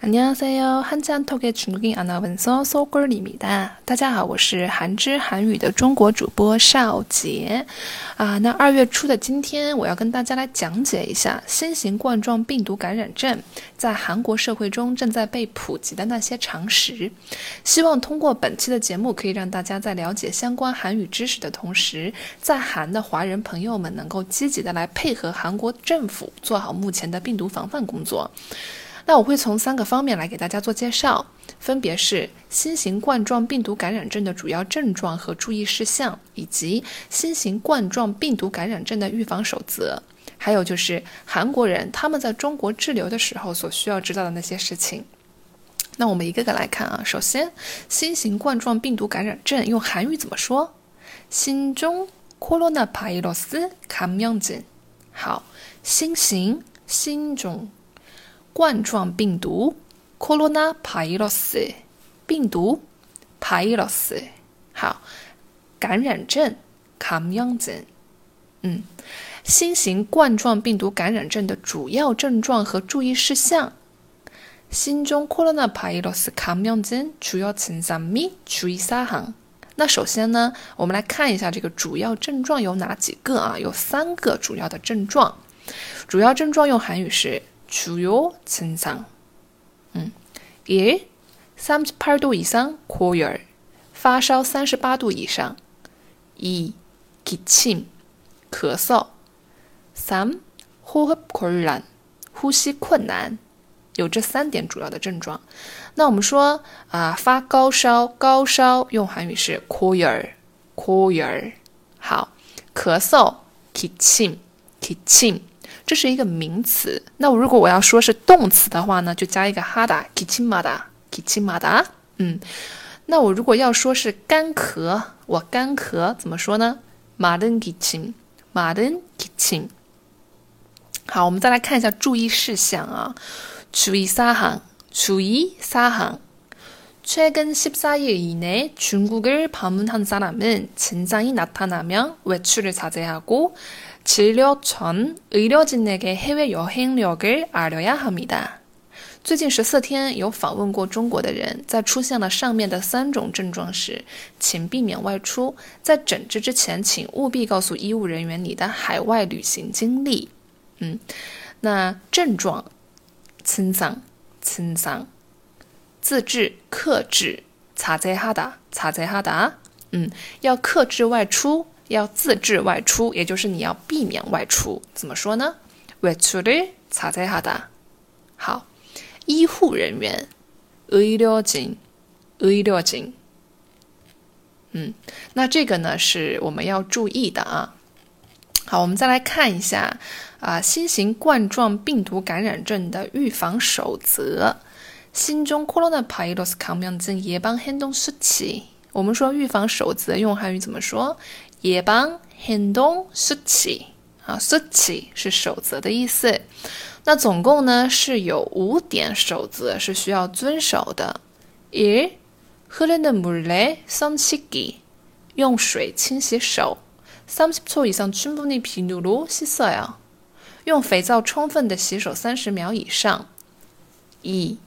안녕하세 요. 한자토크중국인 아나분소소그리미 다. 大家好，我是韩之韩语的中国主播邵杰啊。那二月初的今天，我要跟大家来讲解一下新型冠状病毒感染症在韩国社会中正在被普及的那些常识。希望通过本期的节目，可以让大家在了解相关韩语知识的同时，在韩的华人朋友们能够积极的来配合韩国政府做好目前的病毒防范工作。那我会从三个方面来给大家做介绍，分别是新型冠状病毒感染症的主要症状和注意事项，以及新型冠状病毒感染症的预防守则，还有就是韩国人他们在中国滞留的时候所需要知道的那些事情。那我们一个个来看啊，首先，新型冠状病毒感染症用韩语怎么说？新中 coronavirus。好，新型新中冠状病毒 （corona virus） 病毒 （virus）。好，感染症 （cam y o n g z e 嗯，新型冠状病毒感染症的主要症状和注意事项。新中 corona virus cam y o n g z e n 主要存在咪注意事项。那首先呢，我们来看一下这个主要症状有哪几个啊？有三个主要的症状。主要症状用韩语是除油清仓嗯耶三十八度以上 core 发烧三十八度以上咳咳嗽.三呼吸困难呼吸困难.有这三点主要的症状。那我们说啊发高烧高烧用韩语是 core core 好咳嗽 kitchen kitchen 这是一个名词。那如果我要说是动词的话呢，就加一个哈达，기침하 다， 기침하 다。 嗯，那我如果要说是干咳，我干咳怎么说呢？마른기 침， 마른기 침。 好，我们再来看一下注意事项啊。주의사 항， 주의사 항. 최근 14일 이내 중국을 방문한 사람은 증상이 나타나면 외출을 자제하 고. 진료 전 의료진에게 해외 여행력을 알려야 합니 다。 最近十四天有访问过中国的人，在出现了上面的三种症状时，请避免外出。在诊治之前，请务必告诉医务人员你的海外旅行经历。嗯，那症状，清桑清桑，自制克制，查在哈达查在哈达。嗯，要克制外出，要自制外出，也就是你要避免外出。怎么说呢？외출을자제하 다。 好，医护人员，의료 진， 의료 진。 嗯，那这个呢是我们要注意的啊。好，我们再来看一下啊，新型冠状病毒感染症的预防守则。新中 corona virus 感染症预防行动实际，我们说预防守则用汉语怎么说？野帮行动守则啊，守则，是守则的意思。那总共呢是有五点守则，是需要遵守的。一，喝了的木来桑七给用水清洗手，三十秒以上。二，用肥皂充分的洗手三十秒以上。一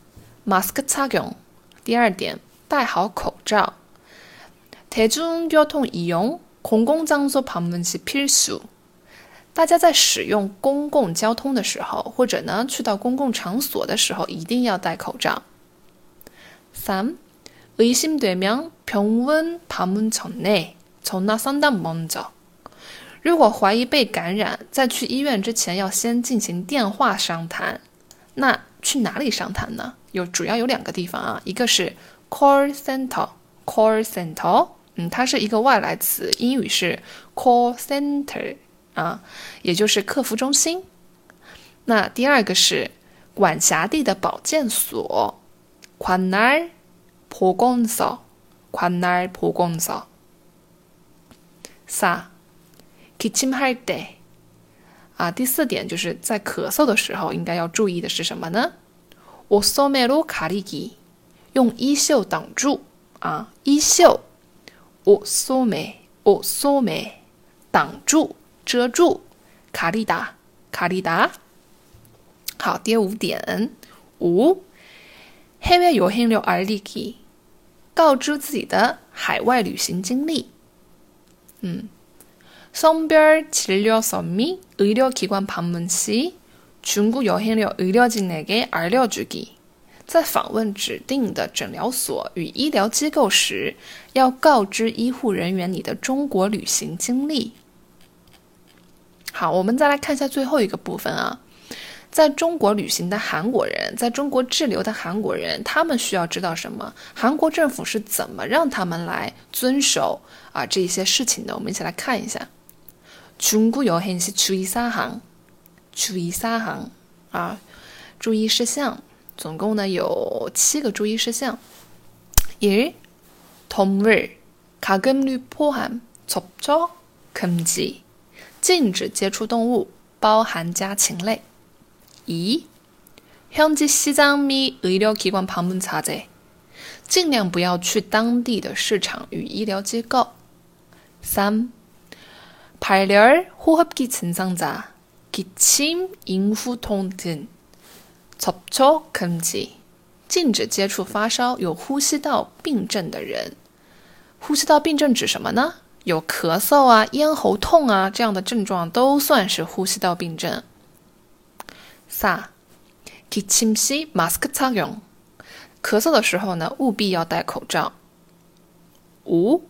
，mask 擦强。第二点，戴好口罩。特种交通医用。公共场所旁门去佩数，大家在使用公共交通的时候，或者呢去到公共场所的时候，一定要戴口罩。三，의심되면병원방문전에전화상담먼 저。 如果怀疑被感染，在去医院之前要先进行电话商谈。那去哪里商谈呢？有主要有两个地方啊，一个是 call center，call center。嗯，它是一个外来词，英语是 call center 啊，也就是客服中心。那第二个是管辖地的保健所，管哪儿保健所，管哪儿保健所。三，kitchen hyde 啊，第四点就是在咳嗽的时候应该要注意的是什么呢？我소메로가리 기， 用衣袖挡住啊，衣袖。我锁眉，我锁眉，挡住，遮住。卡利达，卡利达。好，第五点五。海外游行了，而立记，告知自己的海外旅行经历。嗯，선별진료선미의료기관방문시중국여행료의료진에게알려주 기。 在访问指定的诊疗所与医疗机构时，要告知医护人员你的中国旅行经历。好，我们再来看一下最后一个部分啊，在中国旅行的韩国人，在中国滞留的韩国人，他们需要知道什么？韩国政府是怎么让他们来遵守啊这些事情的？我们一起来看一下。중국여행시주의사 항， 주의사항啊，注意事项。总共呢有七个注意事项：一、同日卡根率颇含错错禁忌，禁止接触动物，包含家禽类；一、向之西藏米医疗机关旁门查贼，尽量不要去当地的市场与医疗机构；三、排零儿呼吸机症状者，气침잉후통 등。 措措禁忌，禁止接触发烧、有呼吸道病症的人。呼吸道病症指什么呢？有咳嗽啊、咽喉痛啊这样的症状都算是呼吸道病症。三，き침시マスク着用，咳嗽的时候呢，务必要戴口罩。五，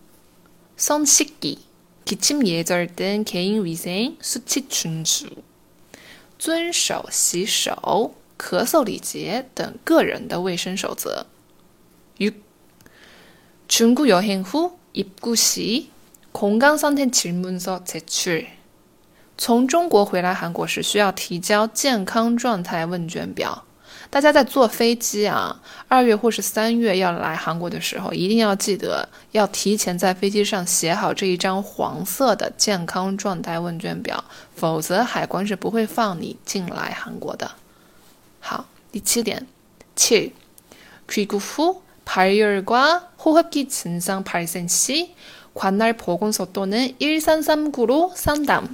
손씻기き침예절 등 개인 위생 수칙 준 수， 遵守洗手。咳嗽礼节等个人的卫生守则。从中国回来韩国时需要提交健康状态问卷表。大家在坐飞机啊二月或是三月要来韩国的时候一定要记得要提前在飞机上写好这一张黄色的健康状态问卷表否则海关是不会放你进来韩国的。好，第七点，七，귀국 후 발열과 호흡기 증상 발생관할 보건소 또는일산삼구상 담。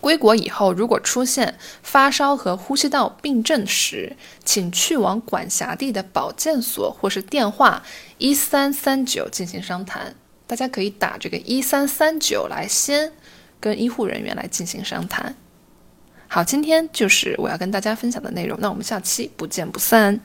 归国以后，如果出现发烧和呼吸道病症时，请去往管辖地的保健所或是电话一三三九进行商谈。大家可以打这个一三三九来先跟医护人员来进行商谈。好，今天就是我要跟大家分享的内容，那我们下期不见不散。